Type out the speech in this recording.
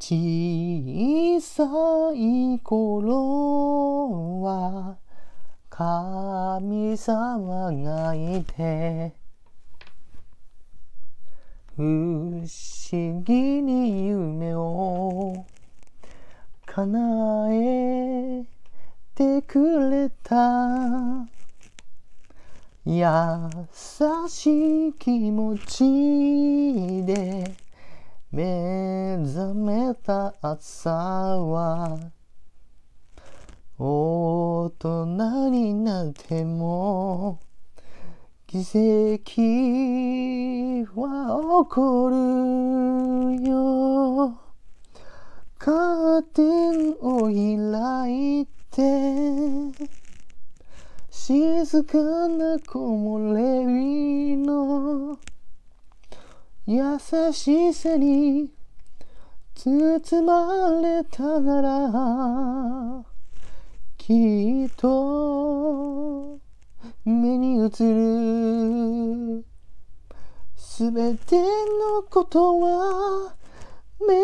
小さい頃は神様がいて不思議に夢を叶えてくれた優しい気持ちで目覚めた朝は大人になっても奇跡は起こるよ。カーテンを開いて静かな木漏れ日の優しさに包まれたならきっと目に映るすべてのことは目